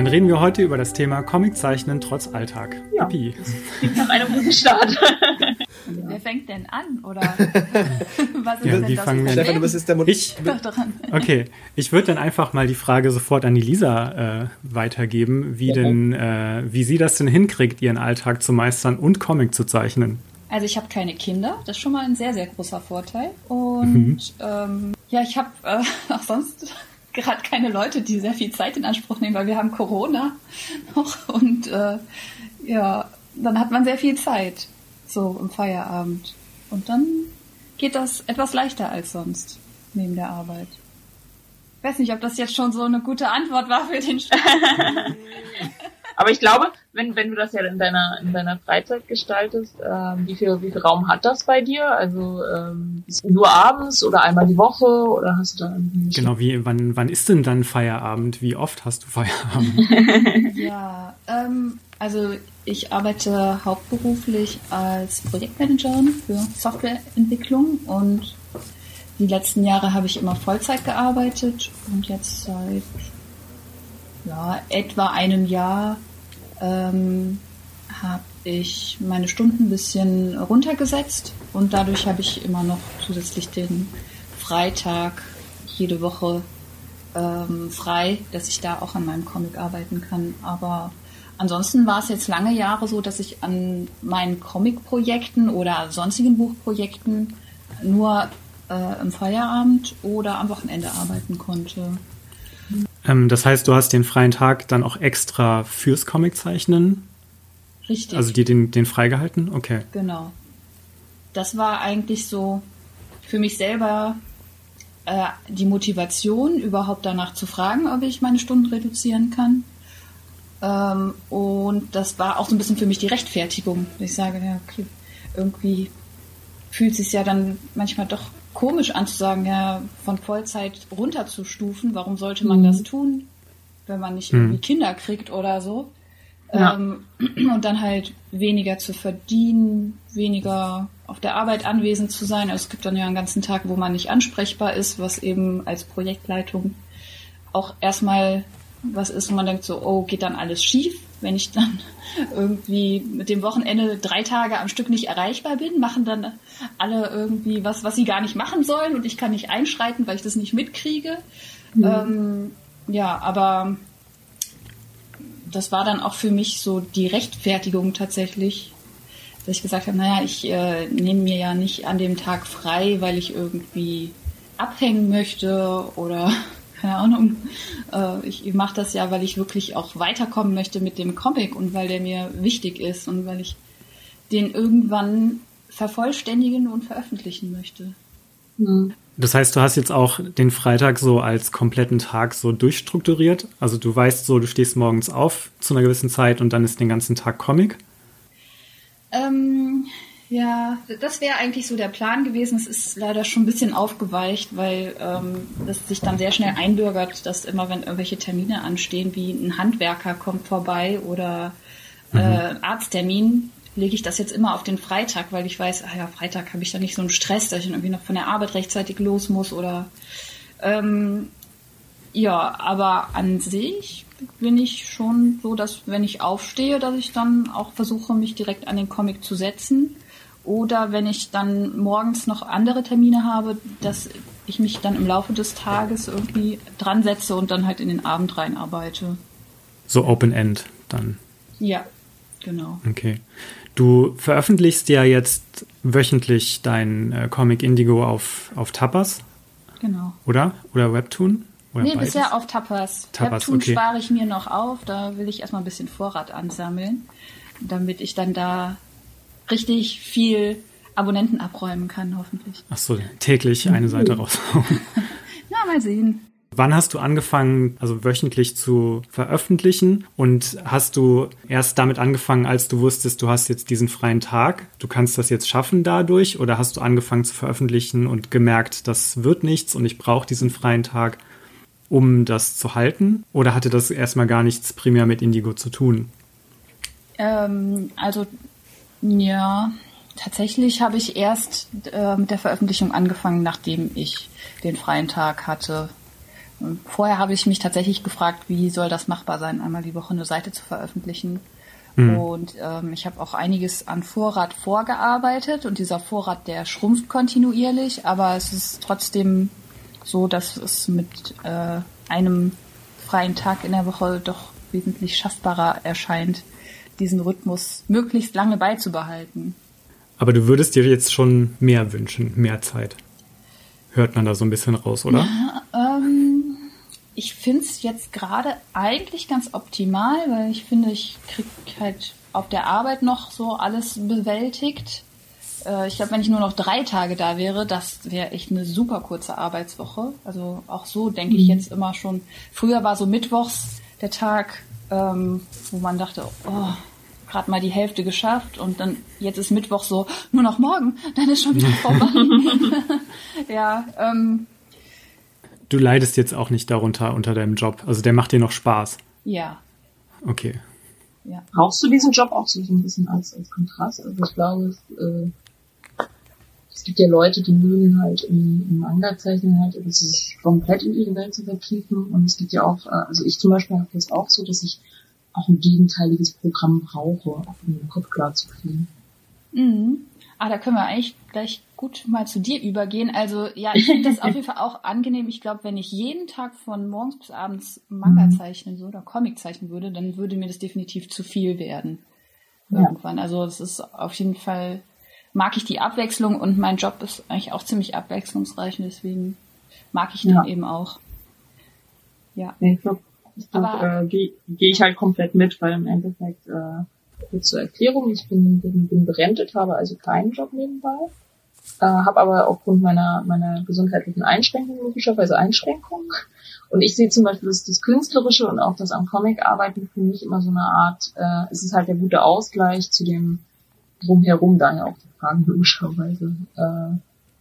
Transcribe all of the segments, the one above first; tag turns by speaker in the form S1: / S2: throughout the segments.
S1: Dann reden wir heute über das Thema Comiczeichnen trotz Alltag.
S2: Ja, das klingt nach einem guten Start.
S3: Wer fängt denn an? Oder was ist
S1: Ja,
S3: denn
S1: wie
S3: das
S1: fangen wir-?
S4: Stefan, du bist jetzt der Mod
S1: Ich,
S3: Doch dran.
S1: okay, ich würde dann einfach mal die Frage sofort an die Lisa äh, weitergeben, wie denn, äh, wie sie das denn hinkriegt, ihren Alltag zu meistern und Comic zu zeichnen.
S3: Also ich habe keine Kinder, das ist schon mal ein sehr, sehr großer Vorteil. Und ähm, ja, ich habe äh, auch sonst gerade keine Leute, die sehr viel Zeit in Anspruch nehmen, weil wir haben Corona noch und äh, ja, dann hat man sehr viel Zeit so im Feierabend. Und dann geht das etwas leichter als sonst neben der Arbeit. Ich weiß nicht, ob das jetzt schon so eine gute Antwort war für den.
S2: Aber ich glaube, wenn, wenn du das ja in deiner, in deiner Freizeit gestaltest, ähm, wie viel, wie viel Raum hat das bei dir? Also ähm, nur abends oder einmal die Woche oder hast du da
S1: Genau, wie, wann, wann ist denn dann Feierabend? Wie oft hast du Feierabend?
S3: Ja, ähm, also ich arbeite hauptberuflich als Projektmanagerin für Softwareentwicklung und die letzten Jahre habe ich immer Vollzeit gearbeitet und jetzt seit ja, etwa einem Jahr ähm, habe ich meine Stunden ein bisschen runtergesetzt und dadurch habe ich immer noch zusätzlich den Freitag jede Woche ähm, frei, dass ich da auch an meinem Comic arbeiten kann. Aber ansonsten war es jetzt lange Jahre so, dass ich an meinen Comic-Projekten oder sonstigen Buchprojekten nur äh, im Feierabend oder am Wochenende arbeiten konnte.
S1: Ähm, das heißt, du hast den freien Tag dann auch extra fürs Comiczeichnen,
S3: Richtig.
S1: also dir den, den freigehalten? Okay.
S3: Genau. Das war eigentlich so für mich selber äh, die Motivation, überhaupt danach zu fragen, ob ich meine Stunden reduzieren kann. Ähm, und das war auch so ein bisschen für mich die Rechtfertigung. Ich sage, ja, okay, irgendwie fühlt es sich ja dann manchmal doch komisch an zu sagen, ja, von Vollzeit runterzustufen. Warum sollte man
S2: Mhm.
S3: das tun, wenn man nicht
S1: Mhm.
S3: irgendwie Kinder kriegt oder so?
S2: Ja.
S3: Ähm, und dann halt weniger zu verdienen, weniger auf der Arbeit anwesend zu sein. Also es gibt dann ja einen ganzen Tag, wo man nicht ansprechbar ist, was eben als Projektleitung auch erstmal was ist, wo man denkt so, oh, geht dann alles schief, wenn ich dann irgendwie mit dem Wochenende drei Tage am Stück nicht erreichbar bin, machen dann alle irgendwie was, was sie gar nicht machen sollen und ich kann nicht einschreiten, weil ich das nicht mitkriege. Ähm, ja, aber das war dann auch für mich so die Rechtfertigung tatsächlich, dass ich gesagt habe, naja, ich äh, nehme mir ja nicht an dem Tag frei, weil ich irgendwie abhängen möchte oder keine Ahnung. Äh, ich mache das ja, weil ich wirklich auch weiterkommen möchte mit dem Comic und weil der mir wichtig ist und weil ich den irgendwann vervollständigen und veröffentlichen möchte.
S2: Hm.
S1: Das heißt, du hast jetzt auch den Freitag so als kompletten Tag so durchstrukturiert. Also du weißt so, du stehst morgens auf zu einer gewissen Zeit und dann ist den ganzen Tag Comic.
S3: Ähm, ja, das wäre eigentlich so der Plan gewesen. Es ist leider schon ein bisschen aufgeweicht, weil ähm, das sich dann sehr schnell einbürgert, dass immer, wenn irgendwelche Termine anstehen, wie ein Handwerker kommt vorbei oder äh, ein Arzttermin, lege ich das jetzt immer auf den Freitag, weil ich weiß, ah ja, Freitag habe ich dann nicht so einen Stress, dass ich dann irgendwie noch von der Arbeit rechtzeitig los muss oder ähm, ja, aber an sich bin ich schon so, dass wenn ich aufstehe, dass ich dann auch versuche, mich direkt an den Comic zu setzen. Oder wenn ich dann morgens noch andere Termine habe, dass ich mich dann im Laufe des Tages irgendwie dran setze und dann halt in den Abend reinarbeite.
S1: So Open End dann.
S3: Ja, genau.
S1: Okay. Du veröffentlichst ja jetzt wöchentlich dein äh, Comic Indigo auf, auf Tapas,
S3: Genau.
S1: oder? Oder Webtoon? Oder
S3: Nee,
S1: beides?
S3: bisher auf Tapas.
S1: Tapas,
S3: Webtoon
S1: okay.
S3: spare ich mir noch auf. Da will ich erstmal ein bisschen Vorrat ansammeln, damit ich dann da richtig viel Abonnenten abräumen kann, hoffentlich.
S1: Ach so, täglich eine Seite raushauen.
S3: Na, mal sehen.
S1: Wann hast du angefangen, also wöchentlich zu veröffentlichen? Und hast du erst damit angefangen, als du wusstest, du hast jetzt diesen freien Tag, du kannst das jetzt schaffen dadurch? Oder hast du angefangen zu veröffentlichen und gemerkt, das wird nichts und ich brauche diesen freien Tag, um das zu halten? Oder hatte das erstmal gar nichts primär mit Indigo zu tun?
S3: Ähm, also, ja, tatsächlich habe ich erst äh, mit der Veröffentlichung angefangen, nachdem ich den freien Tag hatte. Vorher habe ich mich tatsächlich gefragt, wie soll das machbar sein, einmal die Woche eine Seite zu veröffentlichen. Mhm. Und ähm, ich habe auch einiges an Vorrat vorgearbeitet und dieser Vorrat, der schrumpft kontinuierlich, aber es ist trotzdem so, dass es mit äh, einem freien Tag in der Woche doch wesentlich schaffbarer erscheint, diesen Rhythmus möglichst lange beizubehalten.
S1: Aber du würdest dir jetzt schon mehr wünschen, mehr Zeit. Hört man da so ein bisschen raus, oder?
S3: Ja, ähm, ich finde es jetzt gerade eigentlich ganz optimal, weil ich finde, ich kriege halt auf der Arbeit noch so alles bewältigt. Äh, ich glaube, wenn ich nur noch drei Tage da wäre, das wäre echt eine super kurze Arbeitswoche. Also auch so denke ich mhm. jetzt immer schon. Früher war so Mittwochs der Tag, ähm, wo man dachte, oh, gerade mal die Hälfte geschafft und dann jetzt ist Mittwoch so, nur noch morgen, dann ist schon wieder vorbei. ja, ähm,
S1: Du leidest jetzt auch nicht darunter unter deinem Job. Also der macht dir noch Spaß.
S3: Ja.
S1: Okay.
S2: Ja. Brauchst du diesen Job auch so ein bisschen als, als Kontrast? Also ich glaube, es, äh, es gibt ja Leute, die mögen halt im, im Manga zeichnen halt, oder sich komplett in ihre Welt zu vertiefen. Und es gibt ja auch, äh, also ich zum Beispiel habe das auch so, dass ich auch ein gegenteiliges Programm brauche, um den Kopf klar zu kriegen.
S3: Mhm. Ah, da können wir eigentlich gleich gut mal zu dir übergehen. Also ja, ich finde das auf jeden Fall auch angenehm. Ich glaube, wenn ich jeden Tag von morgens bis abends Manga mhm. zeichnen würde oder Comic zeichnen würde, dann würde mir das definitiv zu viel werden. Irgendwann. Ja. Also es ist auf jeden Fall, mag ich die Abwechslung und mein Job ist eigentlich auch ziemlich abwechslungsreich und deswegen mag ich den ja. eben auch.
S2: Ja. Ich glaube, glaub, äh, gehe geh ich halt komplett mit, weil im Endeffekt, äh, kurz zur Erklärung, ich bin, bin, bin berentet, habe also keinen Job nebenbei, äh, habe aber aufgrund meiner, meiner gesundheitlichen Einschränkungen logischerweise Einschränkungen. Und ich sehe zum Beispiel das, das Künstlerische und auch das am Comic arbeiten für mich immer so eine Art, äh, es ist halt der gute Ausgleich zu dem drumherum, daher auch die Fragen logischerweise. Äh,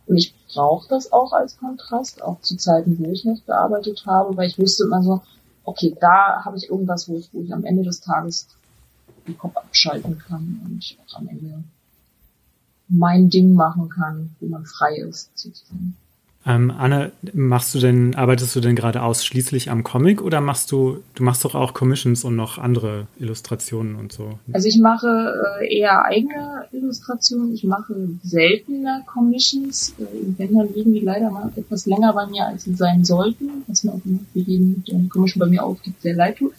S2: und ich brauche das auch als Kontrast, auch zu Zeiten, wo ich nicht gearbeitet habe, weil ich wusste immer so, okay, da habe ich irgendwas, wo ich, wo ich am Ende des Tages den Kopf abschalten kann und auch am Ende mein Ding machen kann, wo man frei ist, sozusagen.
S1: Ähm, Anne, machst du denn, arbeitest du denn gerade ausschließlich am Comic oder machst du, du machst doch auch Commissions und noch andere Illustrationen und so?
S2: Also ich mache äh, eher eigene Illustrationen, ich mache seltener Commissions, äh, wenn dann liegen die leider mal etwas länger bei mir, als sie sein sollten, was mir auch für jeden, der eine Commission bei mir aufgibt, sehr leid tut.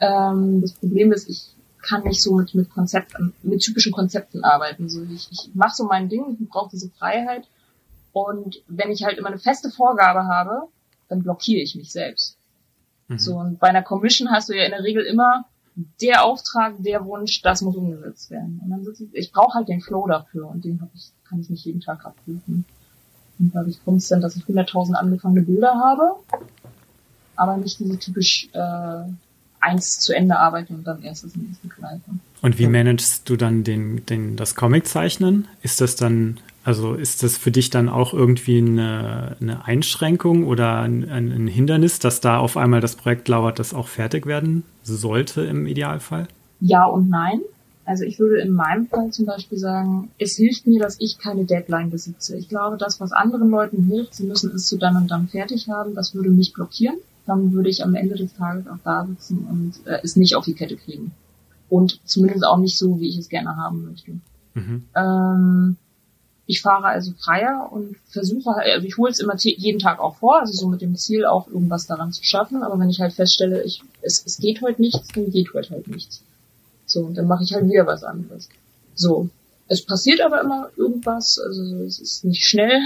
S2: Ähm, das Problem ist, ich kann nicht so mit, mit Konzepten, mit typischen Konzepten arbeiten. So ich, ich mache so mein Ding, ich brauche diese Freiheit. Und wenn ich halt immer eine feste Vorgabe habe, dann blockiere ich mich selbst. Mhm. So, und bei einer Commission hast du ja in der Regel immer der Auftrag, der Wunsch, das muss umgesetzt werden. Und dann sitze ich, ich brauche halt den Flow dafür und den hab ich, kann ich nicht jeden Tag abrufen. Und dadurch kommt es dann, dass ich 100.000 angefangene Bilder habe, aber nicht diese typisch äh, eins zu Ende arbeite und dann erst das nächste greife.
S1: Und wie managst du dann den, den, das Comic-Zeichnen? Ist das dann, also ist das für dich dann auch irgendwie eine, eine Einschränkung oder ein, ein, Hindernis, dass da auf einmal das Projekt lauert, das auch fertig werden sollte im Idealfall?
S2: Ja und nein. Also ich würde in meinem Fall zum Beispiel sagen, es hilft mir, dass ich keine Deadline besitze. Ich glaube, das, was anderen Leuten hilft, sie müssen es zu dann und dann fertig haben, das würde mich blockieren dann würde ich am Ende des Tages auch da sitzen und äh, es nicht auf die Kette kriegen. Und zumindest auch nicht so, wie ich es gerne haben möchte. Mhm. Ähm, ich fahre also freier und versuche, also ich hole es immer jeden Tag auch vor, also so mit dem Ziel auch irgendwas daran zu schaffen. Aber wenn ich halt feststelle, ich, es, es geht heute nichts, dann geht heute halt nichts. So, und dann mache ich halt wieder was anderes. So. Es passiert aber immer irgendwas, also es ist nicht schnell.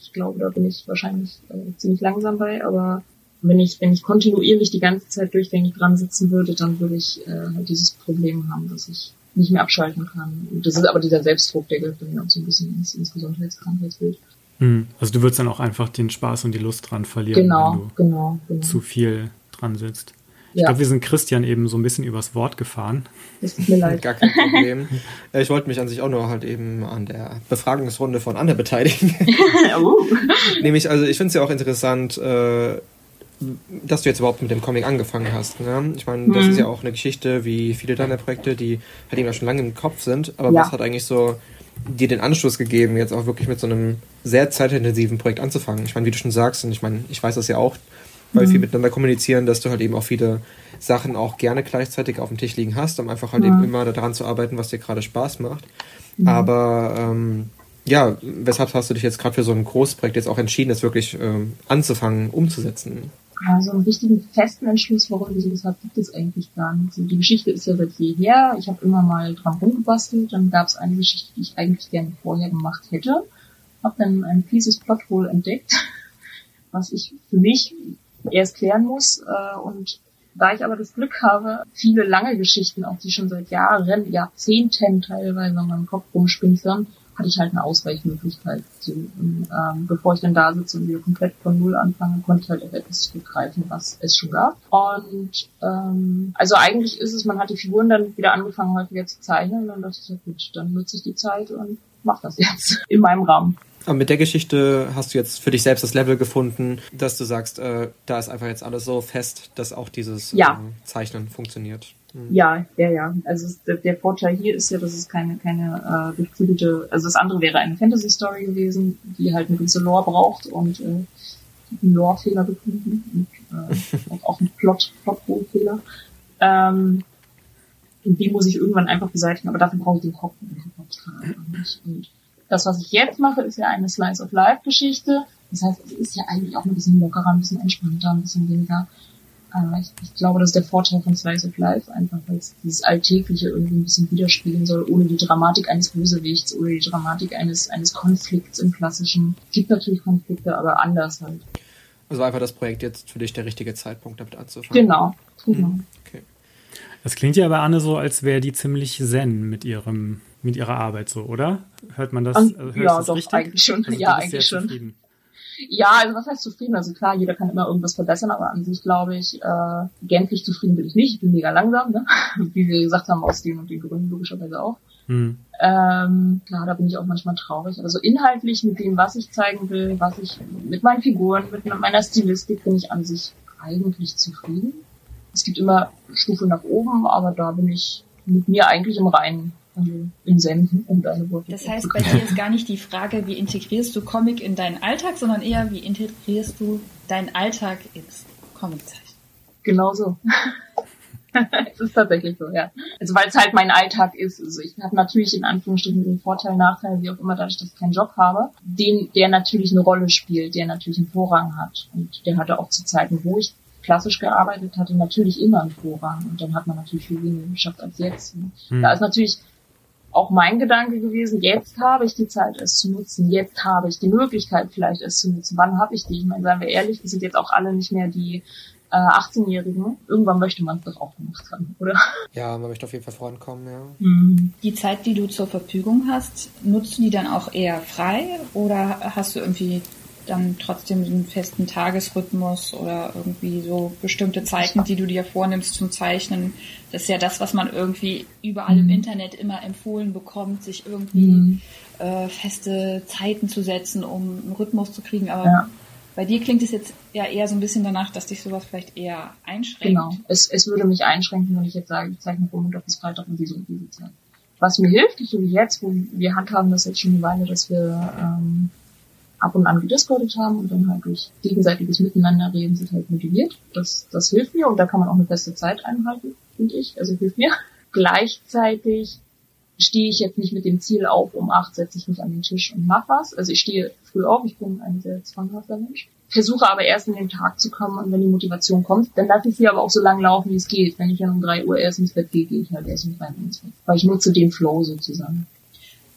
S2: Ich glaube, da bin ich wahrscheinlich äh, ziemlich langsam bei, aber wenn ich, wenn ich kontinuierlich die ganze Zeit durchgängig dran sitzen würde, dann würde ich äh, halt dieses Problem haben, dass ich nicht mehr abschalten kann. Und das ist aber dieser Selbstdruck, der gehört dann auch so ein bisschen ins, ins Gesundheitskrankheitsbild.
S1: Hm. Also du würdest dann auch einfach den Spaß und die Lust dran verlieren,
S2: genau, wenn du genau, genau.
S1: zu viel dran sitzt. Ich ja. glaube, wir sind Christian eben so ein bisschen übers Wort gefahren.
S4: Das tut mir leid. Gar kein Problem. ich wollte mich an sich auch nur halt eben an der Befragungsrunde von Anne beteiligen. oh. Nämlich, also ich finde es ja auch interessant, äh, dass du jetzt überhaupt mit dem Comic angefangen hast. Ne? Ich meine, das mhm. ist ja auch eine Geschichte wie viele deiner Projekte, die halt eben schon lange im Kopf sind. Aber ja. was hat eigentlich so dir den Anschluss gegeben, jetzt auch wirklich mit so einem sehr zeitintensiven Projekt anzufangen? Ich meine, wie du schon sagst, und ich meine, ich weiß das ja auch, weil mhm. viel miteinander kommunizieren, dass du halt eben auch viele Sachen auch gerne gleichzeitig auf dem Tisch liegen hast, um einfach halt ja. eben immer daran zu arbeiten, was dir gerade Spaß macht. Mhm. Aber ähm, ja, weshalb hast du dich jetzt gerade für so ein Großprojekt jetzt auch entschieden, das wirklich ähm, anzufangen, umzusetzen?
S2: Also einen richtigen festen Entschluss, warum wieso deshalb gibt es eigentlich gar nicht. Also die Geschichte ist ja seit jeher. Ich habe immer mal dran rumgebastelt. Dann gab es eine Geschichte, die ich eigentlich gerne vorher gemacht hätte. Habe dann ein fieses Plothole entdeckt, was ich für mich erst klären muss. Äh, und da ich aber das Glück habe, viele lange Geschichten, auch die schon seit Jahren, Jahrzehnten teilweise in meinem Kopf rumspinsern, hatte ich halt eine Ausweichmöglichkeit. So, und, ähm, bevor ich dann da sitze und wieder komplett von Null anfange, konnte ich halt auf etwas zurückgreifen, was es schon gab. Und ähm, also eigentlich ist es, man hat die Figuren dann wieder angefangen, häufiger zu zeichnen und dann dachte ich, ja gut, dann nutze ich die Zeit und mach das jetzt in meinem Rahmen.
S4: Aber mit der Geschichte hast du jetzt für dich selbst das Level gefunden, dass du sagst, äh, da ist einfach jetzt alles so fest, dass auch dieses
S2: ja.
S4: äh, Zeichnen funktioniert.
S2: Mhm. Ja, ja, ja. Also der, der, Vorteil hier ist ja, dass es keine, keine äh, durchflutete, also das andere wäre eine Fantasy-Story gewesen, die halt eine gewisse Lore braucht und äh, einen Lore-Fehler gefunden und äh, auch einen Plot, Plot-Fehler. Ähm, und die muss ich irgendwann einfach beseitigen, aber dafür brauche ich den Kopf und nicht. Und das, was ich jetzt mache, ist ja eine Slice of Life-Geschichte. Das heißt, es ist ja eigentlich auch ein bisschen lockerer, ein bisschen entspannter, ein bisschen weniger aber ich, ich glaube, das ist der Vorteil von Slice of Life, einfach weil es dieses Alltägliche irgendwie ein bisschen widerspiegeln soll, ohne die Dramatik eines Bösewichts, ohne die Dramatik eines, eines Konflikts im klassischen. Es gibt natürlich Konflikte, aber anders halt.
S4: Also einfach das Projekt jetzt für dich der richtige Zeitpunkt, damit anzufangen.
S2: Genau, genau. Mhm. Okay.
S1: Das klingt ja bei Anne so, als wäre die ziemlich zen mit ihrem, mit ihrer Arbeit so, oder? Hört man das?
S2: Um, also ja, das doch, richtig? eigentlich schon.
S1: Also
S2: ja, eigentlich schon.
S1: Zufrieden.
S2: Ja, also was heißt zufrieden? Also klar, jeder kann immer irgendwas verbessern, aber an sich glaube ich, äh, gänzlich zufrieden bin ich nicht. Ich bin mega langsam, ne? Wie wir gesagt haben, aus den und den Gründen logischerweise auch. Hm. Ähm, klar, da bin ich auch manchmal traurig. Also inhaltlich mit dem, was ich zeigen will, was ich mit meinen Figuren, mit meiner Stilistik bin ich an sich eigentlich zufrieden. Es gibt immer Stufe nach oben, aber da bin ich mit mir eigentlich im Reinen in Senden, um deine Worte
S3: Das heißt, bei dir ist gar nicht die Frage, wie integrierst du Comic in deinen Alltag, sondern eher, wie integrierst du deinen Alltag ins Comiczeichen?
S2: Genau so. es ist tatsächlich so, ja. Also weil es halt mein Alltag ist. Also ich habe natürlich in Anführungsstrichen den Vorteil, Nachteil, wie auch immer, dadurch, dass ich keinen Job habe, den, der natürlich eine Rolle spielt, der natürlich einen Vorrang hat. Und der hatte auch zu Zeiten, wo ich klassisch gearbeitet hatte, natürlich immer einen Vorrang. Und dann hat man natürlich viel weniger geschafft als jetzt. Hm. Da ist natürlich auch mein Gedanke gewesen, jetzt habe ich die Zeit, es zu nutzen, jetzt habe ich die Möglichkeit, vielleicht es zu nutzen. Wann habe ich die? Ich meine, seien wir ehrlich, wir sind jetzt auch alle nicht mehr die äh, 18-Jährigen. Irgendwann möchte man es doch auch gemacht haben, oder?
S4: Ja, man möchte auf jeden Fall vorankommen, ja.
S3: Mhm. Die Zeit, die du zur Verfügung hast, nutzt du die dann auch eher frei oder hast du irgendwie dann trotzdem einen festen Tagesrhythmus oder irgendwie so bestimmte Zeiten, die du dir vornimmst zum Zeichnen. Das ist ja das, was man irgendwie überall im mhm. Internet immer empfohlen bekommt, sich irgendwie mhm. äh, feste Zeiten zu setzen, um einen Rhythmus zu kriegen. Aber ja. bei dir klingt es jetzt ja eher so ein bisschen danach, dass dich sowas vielleicht eher einschränkt.
S2: Genau. Es, es würde mich einschränken, wenn ich jetzt sage, ich zeichne von Montag bis Freitag und diese und diese Zeit. Was mir hilft, so wie jetzt, wo wir handhaben das jetzt schon eine Weile, dass wir ähm, ab und an gediscordet haben und dann halt durch gegenseitiges Miteinander reden sind halt motiviert. Das, das hilft mir und da kann man auch eine feste Zeit einhalten, finde ich. Also hilft mir. Gleichzeitig stehe ich jetzt nicht mit dem Ziel auf, um acht setze ich mich an den Tisch und mach was. Also ich stehe früh auf, ich bin ein sehr zwanghafter Mensch. Versuche aber erst in den Tag zu kommen und wenn die Motivation kommt, dann lasse ich sie aber auch so lang laufen, wie es geht. Wenn ich dann um drei Uhr erst ins Bett gehe, gehe ich halt erst um drei Uhr ins Bett. Weil ich nutze den Flow sozusagen.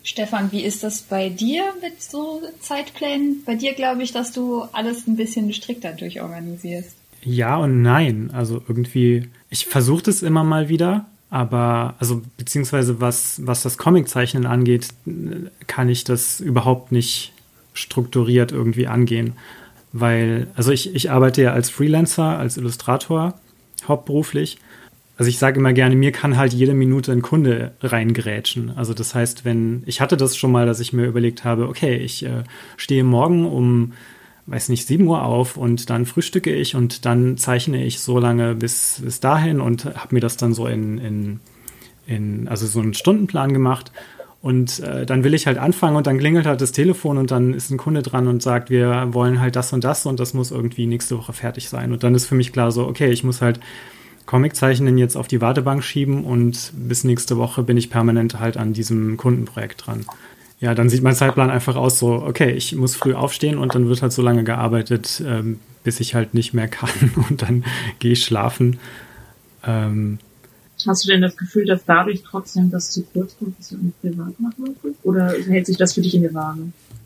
S3: Stefan, wie ist das bei dir mit so Zeitplänen? Bei dir glaube ich, dass du alles ein bisschen strikter durchorganisierst.
S1: Ja und nein. Also irgendwie, ich versuche das immer mal wieder, aber also beziehungsweise was, was das Comiczeichnen angeht, kann ich das überhaupt nicht strukturiert irgendwie angehen. Weil, also ich, ich arbeite ja als Freelancer, als Illustrator hauptberuflich also ich sage immer gerne, mir kann halt jede Minute ein Kunde reingrätschen. Also das heißt, wenn, ich hatte das schon mal, dass ich mir überlegt habe, okay, ich äh, stehe morgen um, weiß nicht, 7 Uhr auf und dann frühstücke ich und dann zeichne ich so lange bis, bis dahin und habe mir das dann so in, in, in, also so einen Stundenplan gemacht. Und äh, dann will ich halt anfangen und dann klingelt halt das Telefon und dann ist ein Kunde dran und sagt, wir wollen halt das und das und das muss irgendwie nächste Woche fertig sein. Und dann ist für mich klar so, okay, ich muss halt Comiczeichnen jetzt auf die Wartebank schieben und bis nächste Woche bin ich permanent halt an diesem Kundenprojekt dran. Ja, dann sieht mein Zeitplan einfach aus so, okay, ich muss früh aufstehen und dann wird halt so lange gearbeitet, ähm, bis ich halt nicht mehr kann und dann gehe ich schlafen. Ähm,
S2: Hast du denn das Gefühl, dass dadurch trotzdem das zu kurz kommt, was du privat machen willst? Oder hält sich das für dich in der Waage?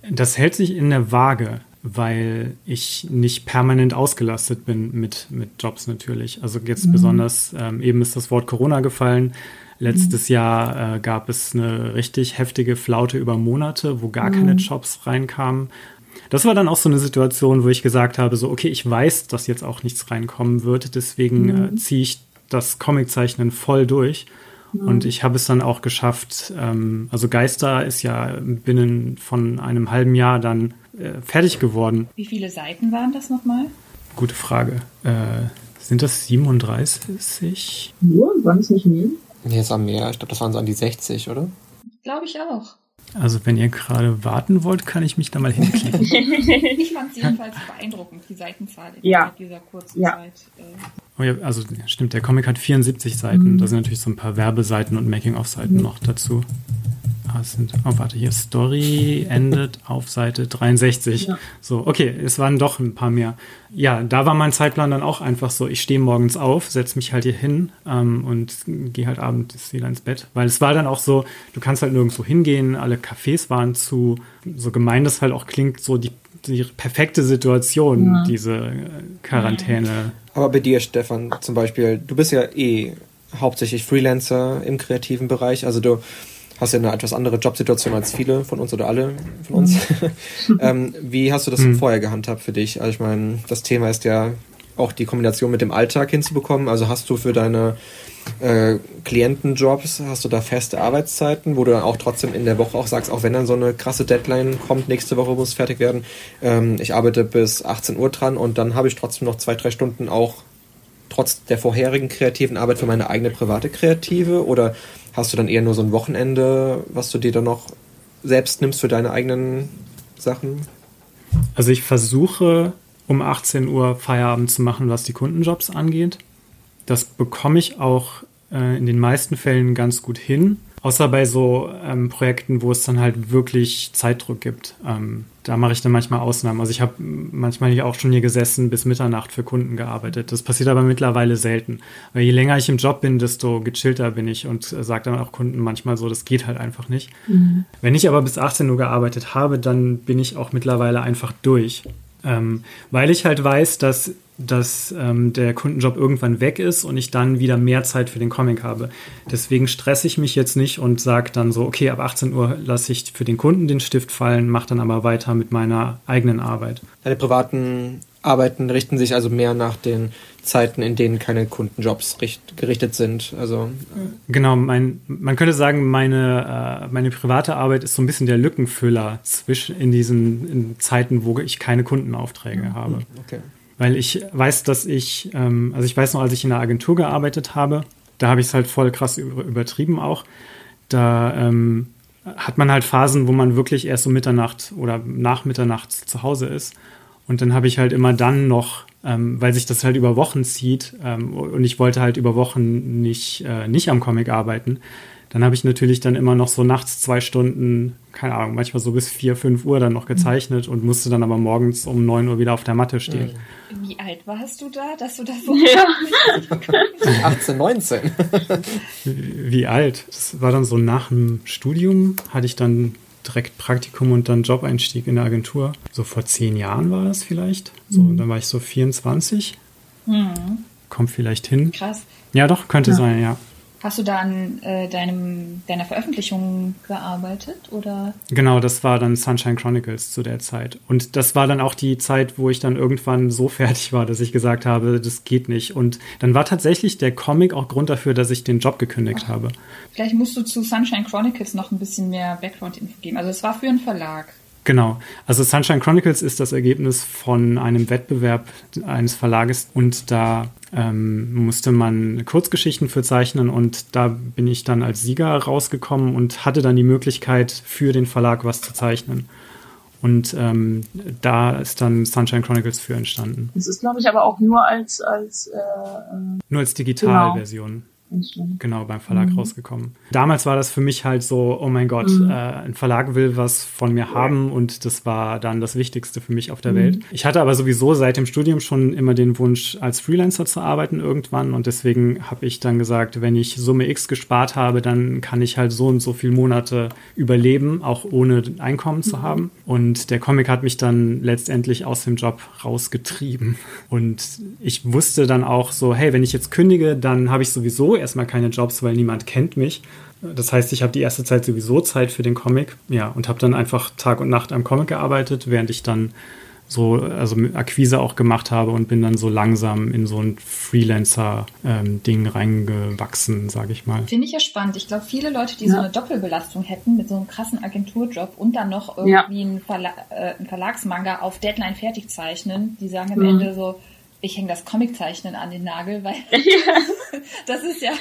S1: Das hält sich in der Waage weil ich nicht permanent ausgelastet bin mit, mit Jobs natürlich. Also jetzt mhm. besonders, ähm, eben ist das Wort Corona gefallen. Letztes mhm. Jahr äh, gab es eine richtig heftige Flaute über Monate, wo gar mhm. keine Jobs reinkamen. Das war dann auch so eine Situation, wo ich gesagt habe, so, okay, ich weiß, dass jetzt auch nichts reinkommen wird, deswegen äh, mhm. ziehe ich das Comiczeichnen voll durch. Und ich habe es dann auch geschafft, ähm, also Geister ist ja binnen von einem halben Jahr dann äh, fertig geworden.
S3: Wie viele Seiten waren das nochmal?
S1: Gute Frage. Äh, sind das 37?
S2: Nur? Waren es nicht mehr?
S4: Nee, es waren mehr. Ich glaube, das waren so an die 60, oder?
S3: Glaube ich auch.
S1: Also wenn ihr gerade warten wollt, kann ich mich da mal hinklicken.
S3: ich fand es jedenfalls beeindruckend, die Seitenzahl in
S2: ja.
S3: dieser kurzen ja. Zeit. Äh.
S1: Oh ja, also stimmt, der Comic hat 74 Seiten. Mhm. Da sind natürlich so ein paar Werbeseiten und Making-of-Seiten mhm. noch dazu. Ah, sind, oh, warte, hier Story endet auf Seite 63. Ja. So, okay, es waren doch ein paar mehr. Ja, da war mein Zeitplan dann auch einfach so, ich stehe morgens auf, setze mich halt hier hin ähm, und gehe halt abends wieder ins Bett. Weil es war dann auch so, du kannst halt nirgendwo hingehen, alle Cafés waren zu, so gemein das halt auch klingt, so die, die perfekte Situation, ja. diese äh, Quarantäne.
S4: Aber bei dir, Stefan, zum Beispiel, du bist ja eh hauptsächlich Freelancer im kreativen Bereich, also du hast ja eine etwas andere Jobsituation als viele von uns oder alle von uns. Mhm. ähm, wie hast du das mhm. vorher gehandhabt für dich? Also ich meine, das Thema ist ja auch die Kombination mit dem Alltag hinzubekommen. Also hast du für deine äh, Klientenjobs, hast du da feste Arbeitszeiten, wo du dann auch trotzdem in der Woche auch sagst, auch wenn dann so eine krasse Deadline kommt, nächste Woche muss fertig werden, ähm, ich arbeite bis 18 Uhr dran und dann habe ich trotzdem noch zwei, drei Stunden auch trotz der vorherigen kreativen Arbeit für meine eigene private Kreative oder hast du dann eher nur so ein Wochenende, was du dir dann noch selbst nimmst für deine eigenen Sachen?
S1: Also ich versuche um 18 Uhr Feierabend zu machen, was die Kundenjobs angeht. Das bekomme ich auch äh, in den meisten Fällen ganz gut hin. Außer bei so ähm, Projekten, wo es dann halt wirklich Zeitdruck gibt. Ähm, da mache ich dann manchmal Ausnahmen. Also ich habe manchmal hier auch schon hier gesessen, bis Mitternacht für Kunden gearbeitet. Das passiert aber mittlerweile selten. Weil je länger ich im Job bin, desto gechillter bin ich und äh, sage dann auch Kunden manchmal so, das geht halt einfach nicht. Mhm. Wenn ich aber bis 18 Uhr gearbeitet habe, dann bin ich auch mittlerweile einfach durch. Ähm, weil ich halt weiß, dass, dass ähm, der Kundenjob irgendwann weg ist und ich dann wieder mehr Zeit für den Comic habe. Deswegen stresse ich mich jetzt nicht und sage dann so, okay, ab 18 Uhr lasse ich für den Kunden den Stift fallen, mache dann aber weiter mit meiner eigenen Arbeit.
S4: Deine privaten Arbeiten richten sich also mehr nach den Zeiten, in denen keine Kundenjobs richt, gerichtet sind. Also
S1: genau, mein, man könnte sagen, meine, äh, meine private Arbeit ist so ein bisschen der Lückenfüller zwischen in diesen in Zeiten, wo ich keine Kundenaufträge mhm. habe. Okay. Weil ich weiß, dass ich, ähm, also ich weiß noch, als ich in der Agentur gearbeitet habe, da habe ich es halt voll krass übertrieben auch. Da ähm, hat man halt Phasen, wo man wirklich erst um Mitternacht oder nach Mitternacht zu Hause ist. Und dann habe ich halt immer dann noch, ähm, weil sich das halt über Wochen zieht ähm, und ich wollte halt über Wochen nicht, äh, nicht am Comic arbeiten, dann habe ich natürlich dann immer noch so nachts zwei Stunden, keine Ahnung, manchmal so bis vier, fünf Uhr dann noch gezeichnet mhm. und musste dann aber morgens um neun Uhr wieder auf der Matte stehen.
S3: Wie alt warst du da, dass du das so
S4: ja. 18, 19.
S1: Wie alt? Das war dann so nach dem Studium, hatte ich dann direkt Praktikum und dann Jobeinstieg in der Agentur. So vor zehn Jahren war das vielleicht. So, mhm. dann war ich so 24. Mhm. Kommt vielleicht hin.
S3: Krass.
S1: Ja, doch, könnte ja. sein, ja.
S3: Hast du da an äh, deinem, deiner Veröffentlichung gearbeitet oder?
S1: Genau, das war dann Sunshine Chronicles zu der Zeit. Und das war dann auch die Zeit, wo ich dann irgendwann so fertig war, dass ich gesagt habe, das geht nicht. Und dann war tatsächlich der Comic auch Grund dafür, dass ich den Job gekündigt Ach. habe.
S3: Vielleicht musst du zu Sunshine Chronicles noch ein bisschen mehr Background-Info geben. Also es war für einen Verlag.
S1: Genau. Also Sunshine Chronicles ist das Ergebnis von einem Wettbewerb eines Verlages und da ähm, musste man Kurzgeschichten für zeichnen und da bin ich dann als Sieger rausgekommen und hatte dann die Möglichkeit, für den Verlag was zu zeichnen. Und ähm, da ist dann Sunshine Chronicles für entstanden.
S2: Das ist, glaube ich, aber auch nur als als äh,
S1: nur als Digitalversion. Genau. Genau, beim Verlag mhm. rausgekommen. Damals war das für mich halt so, oh mein Gott, mhm. äh, ein Verlag will was von mir haben und das war dann das Wichtigste für mich auf der mhm. Welt. Ich hatte aber sowieso seit dem Studium schon immer den Wunsch, als Freelancer zu arbeiten irgendwann und deswegen habe ich dann gesagt, wenn ich Summe X gespart habe, dann kann ich halt so und so viele Monate überleben, auch ohne Einkommen zu mhm. haben. Und der Comic hat mich dann letztendlich aus dem Job rausgetrieben. Und ich wusste dann auch so, hey, wenn ich jetzt kündige, dann habe ich sowieso erstmal keine Jobs, weil niemand kennt mich. Das heißt, ich habe die erste Zeit sowieso Zeit für den Comic, ja, und habe dann einfach Tag und Nacht am Comic gearbeitet, während ich dann so, also Akquise auch gemacht habe und bin dann so langsam in so ein Freelancer-Ding ähm, reingewachsen, sage ich mal.
S3: Finde ich ja spannend. Ich glaube, viele Leute, die ja. so eine Doppelbelastung hätten mit so einem krassen Agenturjob und dann noch irgendwie ja. einen, Verla äh, einen Verlagsmanga auf Deadline fertig zeichnen, die sagen am mhm. Ende so, ich hänge das Comiczeichnen an den Nagel, weil das ist ja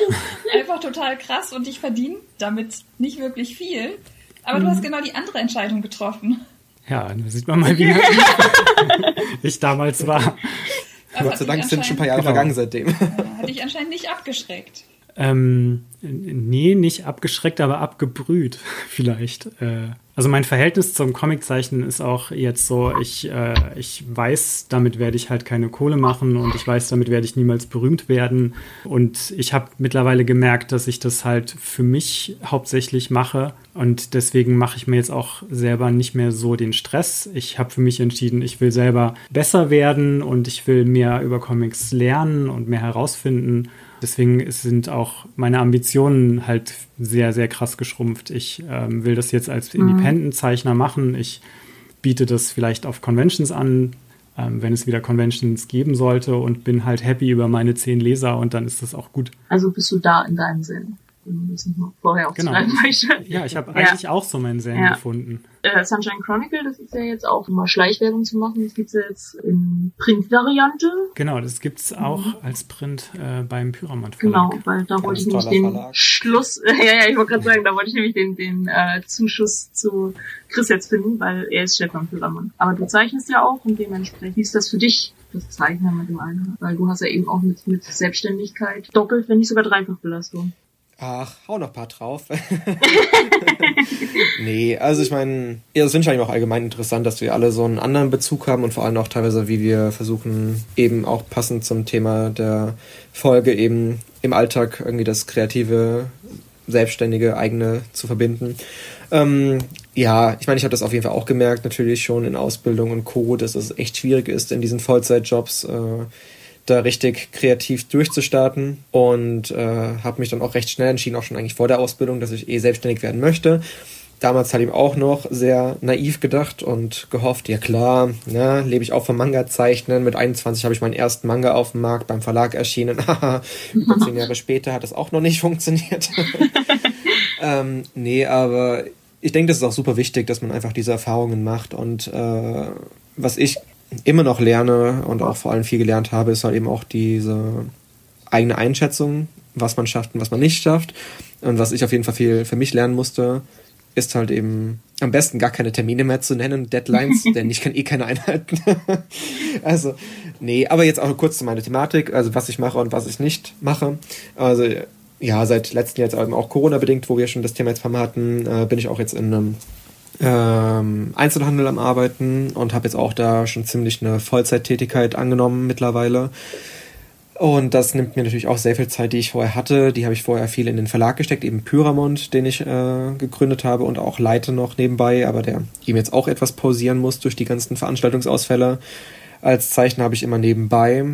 S3: einfach total krass und ich verdiene damit nicht wirklich viel. Aber mhm. du hast genau die andere Entscheidung getroffen.
S1: Ja, da sieht man mal, wie ich damals war.
S4: Gott sei Dank sind schon ein paar Jahre genau. vergangen seitdem.
S3: Hat dich anscheinend nicht abgeschreckt.
S1: Ähm, nee, nicht abgeschreckt, aber abgebrüht vielleicht. Äh, also mein Verhältnis zum Comiczeichnen ist auch jetzt so, ich, äh, ich weiß, damit werde ich halt keine Kohle machen und ich weiß, damit werde ich niemals berühmt werden. Und ich habe mittlerweile gemerkt, dass ich das halt für mich hauptsächlich mache. Und deswegen mache ich mir jetzt auch selber nicht mehr so den Stress. Ich habe für mich entschieden, ich will selber besser werden und ich will mehr über Comics lernen und mehr herausfinden. Deswegen sind auch meine Ambitionen halt sehr, sehr krass geschrumpft. Ich ähm, will das jetzt als mhm. Independent-Zeichner machen. Ich biete das vielleicht auf Conventions an, ähm, wenn es wieder Conventions geben sollte und bin halt happy über meine zehn Leser und dann ist das auch gut.
S2: Also bist du da in deinem Sinn? Vorher auch
S1: genau. Ja, ich habe eigentlich ja. auch so meinen Zen ja. gefunden.
S2: Äh, Sunshine Chronicle, das ist ja jetzt auch, um mal Schleichwerbung zu machen, das gibt's ja jetzt in Print-Variante.
S1: Genau, das gibt's auch mhm. als Print äh, beim Pyramid Verlag.
S2: Genau, weil da wollte ich nämlich den Verlag. Schluss, ja, ja, ich wollte gerade sagen, da wollte ich nämlich den, den äh, Zuschuss zu Chris jetzt finden, weil er ist Chef am Pyramid. Aber du zeichnest ja auch und dementsprechend, wie ist das für dich, das Zeichnen mit dem einen? Weil du hast ja eben auch mit, mit Selbstständigkeit doppelt, wenn nicht sogar dreifach Belastung.
S4: Ach, hau noch ein paar drauf. nee, also ich meine, ja, das finde ich eigentlich auch allgemein interessant, dass wir alle so einen anderen Bezug haben und vor allem auch teilweise, wie wir versuchen, eben auch passend zum Thema der Folge eben im Alltag irgendwie das kreative, selbstständige, eigene zu verbinden. Ähm, ja, ich meine, ich habe das auf jeden Fall auch gemerkt, natürlich schon in Ausbildung und Co., dass es echt schwierig ist in diesen Vollzeitjobs. Äh, da richtig kreativ durchzustarten und äh, habe mich dann auch recht schnell entschieden, auch schon eigentlich vor der Ausbildung, dass ich eh selbstständig werden möchte. Damals hatte ich auch noch sehr naiv gedacht und gehofft, ja klar, ne, lebe ich auch vom Manga zeichnen. Mit 21 habe ich meinen ersten Manga auf dem Markt beim Verlag erschienen. Über zehn Jahre später hat das auch noch nicht funktioniert. ähm, nee, aber ich denke, das ist auch super wichtig, dass man einfach diese Erfahrungen macht. Und äh, was ich immer noch lerne und auch vor allem viel gelernt habe, ist halt eben auch diese eigene Einschätzung, was man schafft und was man nicht schafft. Und was ich auf jeden Fall viel für mich lernen musste, ist halt eben am besten gar keine Termine mehr zu nennen, Deadlines, denn ich kann eh keine einhalten. also, nee, aber jetzt auch kurz zu meiner Thematik, also was ich mache und was ich nicht mache. Also, ja, seit letztem Jahr jetzt eben auch Corona-bedingt, wo wir schon das Thema jetzt hatten, äh, bin ich auch jetzt in einem ähm, Einzelhandel am Arbeiten und habe jetzt auch da schon ziemlich eine Vollzeittätigkeit angenommen mittlerweile. Und das nimmt mir natürlich auch sehr viel Zeit, die ich vorher hatte. Die habe ich vorher viel in den Verlag gesteckt, eben Pyramont, den ich äh, gegründet habe und auch leite noch nebenbei, aber der eben jetzt auch etwas pausieren muss durch die ganzen Veranstaltungsausfälle. Als Zeichner habe ich immer nebenbei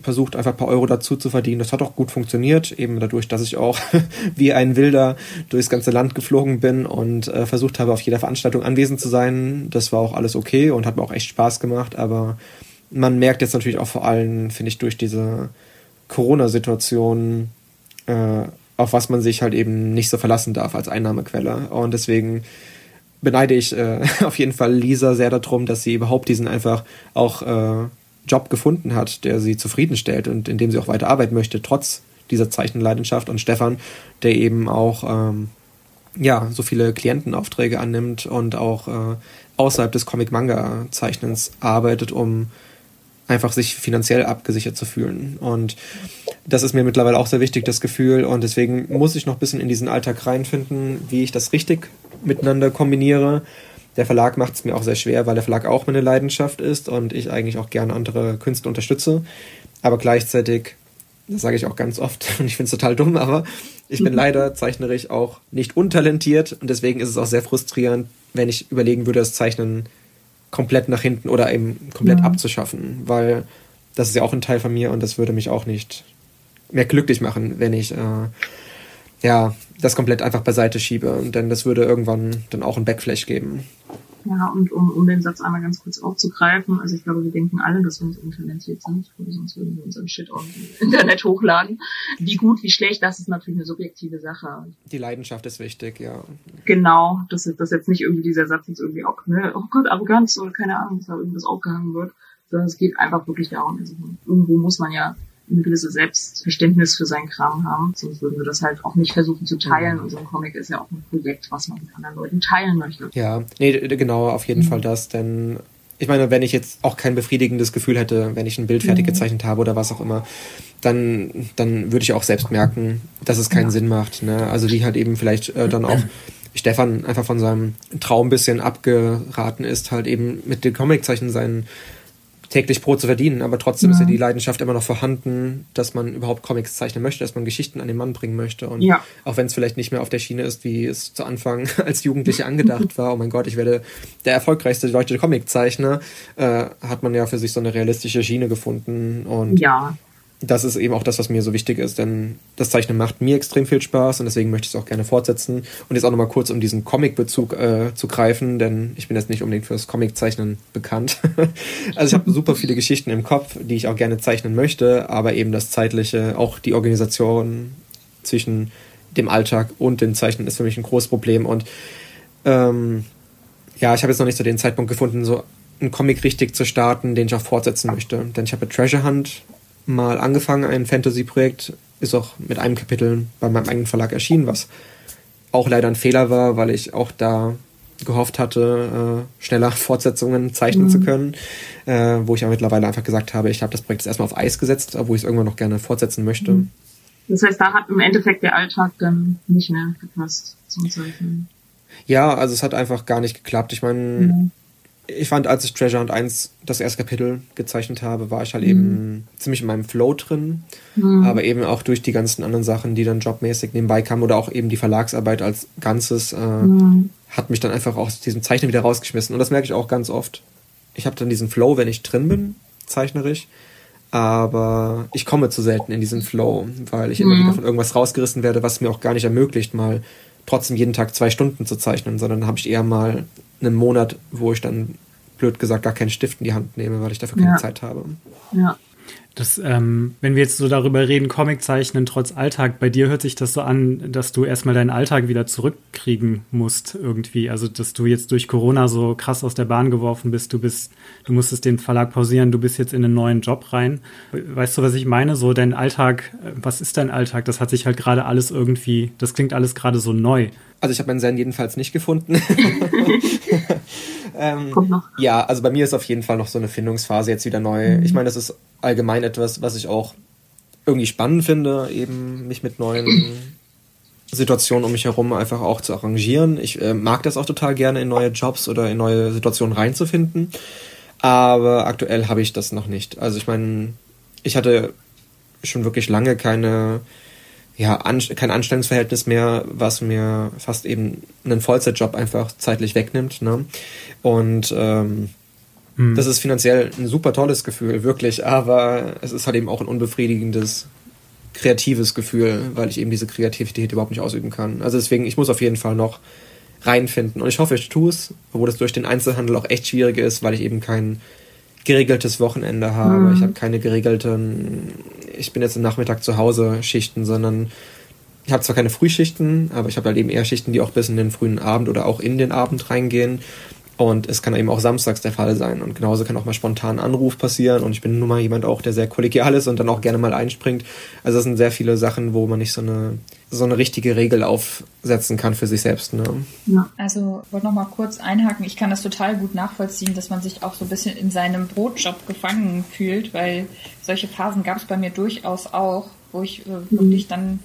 S4: versucht, einfach ein paar Euro dazu zu verdienen. Das hat auch gut funktioniert, eben dadurch, dass ich auch wie ein Wilder durchs ganze Land geflogen bin und äh, versucht habe, auf jeder Veranstaltung anwesend zu sein. Das war auch alles okay und hat mir auch echt Spaß gemacht, aber man merkt jetzt natürlich auch vor allem, finde ich, durch diese Corona-Situation, äh, auf was man sich halt eben nicht so verlassen darf als Einnahmequelle. Und deswegen beneide ich äh, auf jeden Fall Lisa sehr darum, dass sie überhaupt diesen einfach auch äh, Job gefunden hat, der sie zufriedenstellt und in dem sie auch weiter arbeiten möchte, trotz dieser Zeichenleidenschaft. Und Stefan, der eben auch ähm, ja, so viele Klientenaufträge annimmt und auch äh, außerhalb des Comic-Manga-Zeichnens arbeitet, um einfach sich finanziell abgesichert zu fühlen. Und das ist mir mittlerweile auch sehr wichtig, das Gefühl. Und deswegen muss ich noch ein bisschen in diesen Alltag reinfinden, wie ich das richtig miteinander kombiniere. Der Verlag macht es mir auch sehr schwer, weil der Verlag auch meine Leidenschaft ist und ich eigentlich auch gerne andere Künstler unterstütze. Aber gleichzeitig, das sage ich auch ganz oft und ich finde es total dumm, aber ich bin leider zeichnerisch auch nicht untalentiert und deswegen ist es auch sehr frustrierend, wenn ich überlegen würde, das Zeichnen komplett nach hinten oder eben komplett ja. abzuschaffen, weil das ist ja auch ein Teil von mir und das würde mich auch nicht mehr glücklich machen, wenn ich äh, ja das komplett einfach beiseite schiebe, denn das würde irgendwann dann auch ein Backflash geben.
S2: Ja, und um, um den Satz einmal ganz kurz aufzugreifen, also ich glaube, wir denken alle, dass wir uns untalentiert sind, sonst würden wir unseren Shit auch im Internet hochladen. Wie gut, wie schlecht, das ist natürlich eine subjektive Sache.
S4: Die Leidenschaft ist wichtig, ja.
S2: Genau, dass das jetzt nicht irgendwie dieser Satz jetzt irgendwie auch, ne, oh Gott, Arroganz oder keine Ahnung, dass da irgendwas aufgehangen wird, sondern es geht einfach wirklich darum, also irgendwo muss man ja ein gewisses Selbstverständnis für seinen Kram haben. Sonst würden wir das halt auch nicht versuchen zu teilen. Und so ein Comic ist ja auch ein Projekt, was man mit anderen Leuten teilen möchte.
S4: Ja, nee, genau, auf jeden mhm. Fall das, denn ich meine, wenn ich jetzt auch kein befriedigendes Gefühl hätte, wenn ich ein Bild fertig mhm. gezeichnet habe oder was auch immer, dann, dann würde ich auch selbst merken, dass es keinen ja. Sinn macht. Ne? Also wie halt eben vielleicht äh, dann auch Stefan einfach von seinem Traum ein bisschen abgeraten ist, halt eben mit den Comiczeichen seinen täglich Brot zu verdienen, aber trotzdem ja. ist ja die Leidenschaft immer noch vorhanden, dass man überhaupt Comics zeichnen möchte, dass man Geschichten an den Mann bringen möchte. Und ja. auch wenn es vielleicht nicht mehr auf der Schiene ist, wie es zu Anfang als Jugendliche angedacht war, oh mein Gott, ich werde der erfolgreichste deutsche Comiczeichner, äh, hat man ja für sich so eine realistische Schiene gefunden. Und
S2: ja
S4: das ist eben auch das, was mir so wichtig ist, denn das Zeichnen macht mir extrem viel Spaß und deswegen möchte ich es auch gerne fortsetzen. Und jetzt auch nochmal kurz, um diesen Comic-Bezug äh, zu greifen, denn ich bin jetzt nicht unbedingt fürs Comic-Zeichnen bekannt. also ich habe super viele Geschichten im Kopf, die ich auch gerne zeichnen möchte, aber eben das Zeitliche, auch die Organisation zwischen dem Alltag und dem Zeichnen ist für mich ein großes Problem. Und ähm, ja, ich habe jetzt noch nicht so den Zeitpunkt gefunden, so einen Comic richtig zu starten, den ich auch fortsetzen möchte. Denn ich habe Treasure Hunt mal angefangen, ein Fantasy-Projekt, ist auch mit einem Kapitel bei meinem eigenen Verlag erschienen, was auch leider ein Fehler war, weil ich auch da gehofft hatte, äh, schneller Fortsetzungen zeichnen mhm. zu können, äh, wo ich aber mittlerweile einfach gesagt habe, ich habe das Projekt jetzt erstmal auf Eis gesetzt, obwohl ich es irgendwann noch gerne fortsetzen möchte. Mhm.
S2: Das heißt, da hat im Endeffekt der Alltag dann nicht mehr gepasst zum Zeichnen.
S4: Ja, also es hat einfach gar nicht geklappt. Ich meine, mhm ich fand, als ich Treasure Hunt 1 das erste Kapitel gezeichnet habe, war ich halt mhm. eben ziemlich in meinem Flow drin. Mhm. Aber eben auch durch die ganzen anderen Sachen, die dann jobmäßig nebenbei kamen oder auch eben die Verlagsarbeit als Ganzes, äh, mhm. hat mich dann einfach aus diesem Zeichnen wieder rausgeschmissen. Und das merke ich auch ganz oft. Ich habe dann diesen Flow, wenn ich drin bin, zeichnerisch. Aber ich komme zu selten in diesen Flow, weil ich immer mhm. wieder von irgendwas rausgerissen werde, was mir auch gar nicht ermöglicht, mal trotzdem jeden Tag zwei Stunden zu zeichnen, sondern habe ich eher mal einen Monat, wo ich dann blöd gesagt gar keinen Stift in die Hand nehme, weil ich dafür keine ja. Zeit habe.
S2: Ja.
S1: Das, ähm, wenn wir jetzt so darüber reden, Comic zeichnen trotz Alltag, bei dir hört sich das so an, dass du erstmal deinen Alltag wieder zurückkriegen musst irgendwie. Also, dass du jetzt durch Corona so krass aus der Bahn geworfen bist, du bist, du musstest den Verlag pausieren, du bist jetzt in einen neuen Job rein. Weißt du, was ich meine? So dein Alltag, was ist dein Alltag? Das hat sich halt gerade alles irgendwie, das klingt alles gerade so neu.
S4: Also ich habe meinen Zen jedenfalls nicht gefunden.
S2: ähm, Kommt noch.
S4: Ja, also bei mir ist auf jeden Fall noch so eine Findungsphase jetzt wieder neu. Mhm. Ich meine, das ist allgemein etwas, was ich auch irgendwie spannend finde, eben mich mit neuen Situationen um mich herum einfach auch zu arrangieren. Ich äh, mag das auch total gerne, in neue Jobs oder in neue Situationen reinzufinden. Aber aktuell habe ich das noch nicht. Also ich meine, ich hatte schon wirklich lange keine ja, an, kein Anstellungsverhältnis mehr, was mir fast eben einen Vollzeitjob einfach zeitlich wegnimmt. Ne? Und ähm, hm. das ist finanziell ein super tolles Gefühl, wirklich, aber es ist halt eben auch ein unbefriedigendes kreatives Gefühl, weil ich eben diese Kreativität überhaupt nicht ausüben kann. Also deswegen, ich muss auf jeden Fall noch reinfinden. Und ich hoffe, ich tue es, obwohl das durch den Einzelhandel auch echt schwierig ist, weil ich eben kein geregeltes Wochenende habe. Mhm. Ich habe keine geregelten, ich bin jetzt am Nachmittag zu Hause Schichten, sondern ich habe zwar keine Frühschichten, aber ich habe halt eben eher Schichten, die auch bis in den frühen Abend oder auch in den Abend reingehen. Und es kann eben auch samstags der Fall sein. Und genauso kann auch mal spontan ein Anruf passieren. Und ich bin nun mal jemand auch, der sehr kollegial ist und dann auch gerne mal einspringt. Also das sind sehr viele Sachen, wo man nicht so eine, so eine richtige Regel aufsetzen kann für sich selbst. Ne?
S3: Ja. Also ich wollte noch mal kurz einhaken. Ich kann das total gut nachvollziehen, dass man sich auch so ein bisschen in seinem Brotjob gefangen fühlt, weil solche Phasen gab es bei mir durchaus auch, wo ich äh, wirklich dann ähm,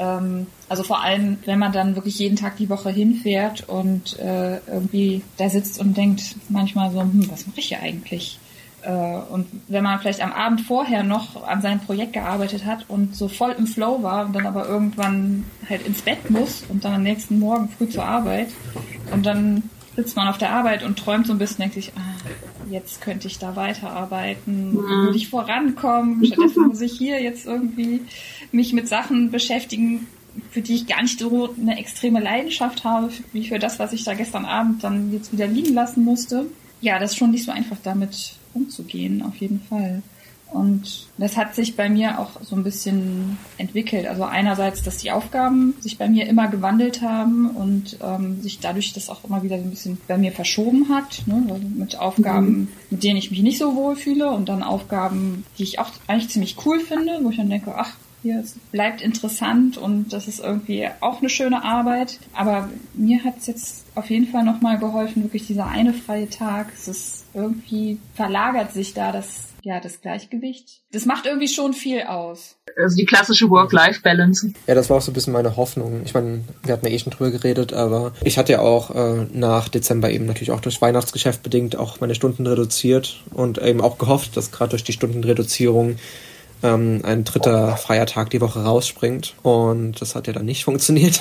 S3: also vor allem, wenn man dann wirklich jeden Tag die Woche hinfährt und äh, irgendwie da sitzt und denkt manchmal so, hm, was mache ich hier eigentlich? Äh, und wenn man vielleicht am Abend vorher noch an seinem Projekt gearbeitet hat und so voll im Flow war und dann aber irgendwann halt ins Bett muss und dann am nächsten Morgen früh zur Arbeit und dann sitzt man auf der Arbeit und träumt so ein bisschen, denkt sich, ah, jetzt könnte ich da weiterarbeiten, ja. würde ich vorankommen. Stattdessen muss ich hier jetzt irgendwie mich mit Sachen beschäftigen, für die ich gar nicht so eine extreme Leidenschaft habe, wie für das, was ich da gestern Abend dann jetzt wieder liegen lassen musste. Ja, das ist schon nicht so einfach damit umzugehen, auf jeden Fall. Und das hat sich bei mir auch so ein bisschen entwickelt. Also einerseits, dass die Aufgaben sich bei mir immer gewandelt haben und ähm, sich dadurch das auch immer wieder so ein bisschen bei mir verschoben hat. Ne? Also mit Aufgaben, mhm. mit denen ich mich nicht so wohl fühle und dann Aufgaben, die ich auch eigentlich ziemlich cool finde, wo ich dann denke, ach, hier, es bleibt interessant und das ist irgendwie auch eine schöne Arbeit. Aber mir hat es jetzt auf jeden Fall nochmal geholfen, wirklich dieser eine freie Tag. Es ist irgendwie verlagert sich da das ja, das Gleichgewicht. Das macht irgendwie schon viel aus.
S2: Also die klassische Work-Life-Balance.
S4: Ja, das war auch so ein bisschen meine Hoffnung. Ich meine, wir hatten ja eh schon drüber geredet, aber ich hatte ja auch äh, nach Dezember eben natürlich auch durch Weihnachtsgeschäft bedingt auch meine Stunden reduziert und eben auch gehofft, dass gerade durch die Stundenreduzierung ähm, ein dritter freier Tag die Woche rausspringt. Und das hat ja dann nicht funktioniert.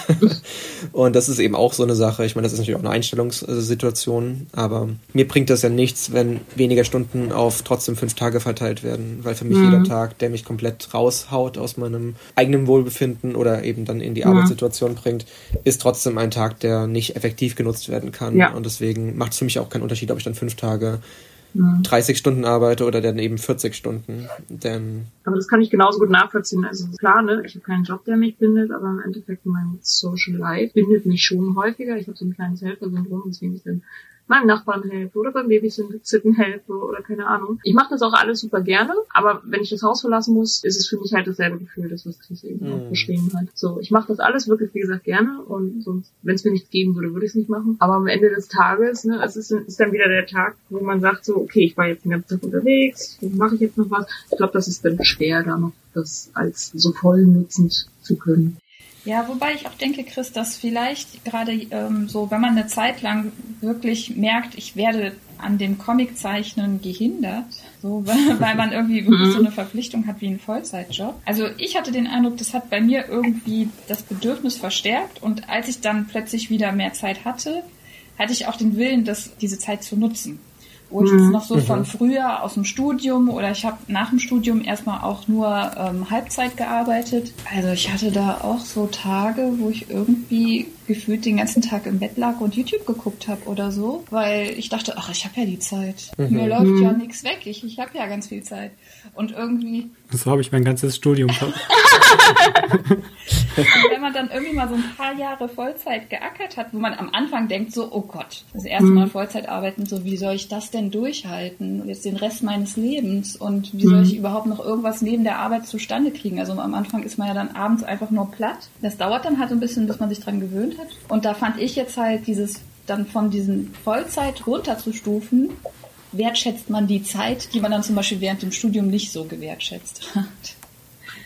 S4: und das ist eben auch so eine Sache. Ich meine, das ist natürlich auch eine Einstellungssituation, aber mir bringt das ja nichts, wenn weniger Stunden auf trotzdem fünf Tage verteilt werden, weil für mich mhm. jeder Tag, der mich komplett raushaut aus meinem eigenen Wohlbefinden oder eben dann in die mhm. Arbeitssituation bringt, ist trotzdem ein Tag, der nicht effektiv genutzt werden kann. Ja. Und deswegen macht es für mich auch keinen Unterschied, ob ich dann fünf Tage 30 Stunden arbeite oder dann eben 40 Stunden. Denn
S2: aber das kann ich genauso gut nachvollziehen. Also klar, ne, ich habe keinen Job, der mich bindet, aber im Endeffekt mein Social Life bindet mich schon häufiger. Ich habe so ein kleines Helfersyndrom, deswegen ich dann meinem Nachbarn helfe oder beim Babysitten helfe oder keine Ahnung. Ich mache das auch alles super gerne, aber wenn ich das Haus verlassen muss, ist es für mich halt dasselbe Gefühl, das was Chris eben mm. auch beschrieben hat. So, ich mache das alles wirklich, wie gesagt, gerne und sonst, wenn es mir nichts geben würde, würde ich es nicht machen. Aber am Ende des Tages, ne, es ist, ist dann wieder der Tag, wo man sagt so, okay, ich war jetzt den ganzen Tag unterwegs, mache ich jetzt noch was? Ich glaube, das ist dann schwer, da noch das als so voll nutzend zu können.
S3: Ja, wobei ich auch denke, Chris, dass vielleicht gerade ähm, so, wenn man eine Zeit lang wirklich merkt, ich werde an dem Comiczeichnen gehindert, so, weil, man irgendwie so mhm. eine Verpflichtung hat wie ein Vollzeitjob. Also ich hatte den Eindruck, das hat bei mir irgendwie das Bedürfnis verstärkt und als ich dann plötzlich wieder mehr Zeit hatte, hatte ich auch den Willen, das, diese Zeit zu nutzen wo ich mhm. noch so von mhm. früher aus dem Studium oder ich habe nach dem Studium erstmal auch nur ähm, Halbzeit gearbeitet. Also ich hatte da auch so Tage, wo ich irgendwie gefühlt den ganzen Tag im Bett lag und YouTube geguckt habe oder so, weil ich dachte, ach, ich habe ja die Zeit. Mhm. Mir läuft ja mhm. nichts weg. Ich, ich habe ja ganz viel Zeit. Und irgendwie.
S1: So habe ich mein ganzes Studium.
S3: wenn man dann irgendwie mal so ein paar Jahre Vollzeit geackert hat, wo man am Anfang denkt so, oh Gott, das erste Mal mhm. Vollzeit arbeiten, so wie soll ich das denn durchhalten? Jetzt den Rest meines Lebens und wie soll ich überhaupt noch irgendwas neben der Arbeit zustande kriegen? Also am Anfang ist man ja dann abends einfach nur platt. Das dauert dann halt ein bisschen, bis man sich dran gewöhnt hat. Und da fand ich jetzt halt dieses dann von diesen Vollzeit runterzustufen, wertschätzt man die Zeit, die man dann zum Beispiel während dem Studium nicht so gewertschätzt hat.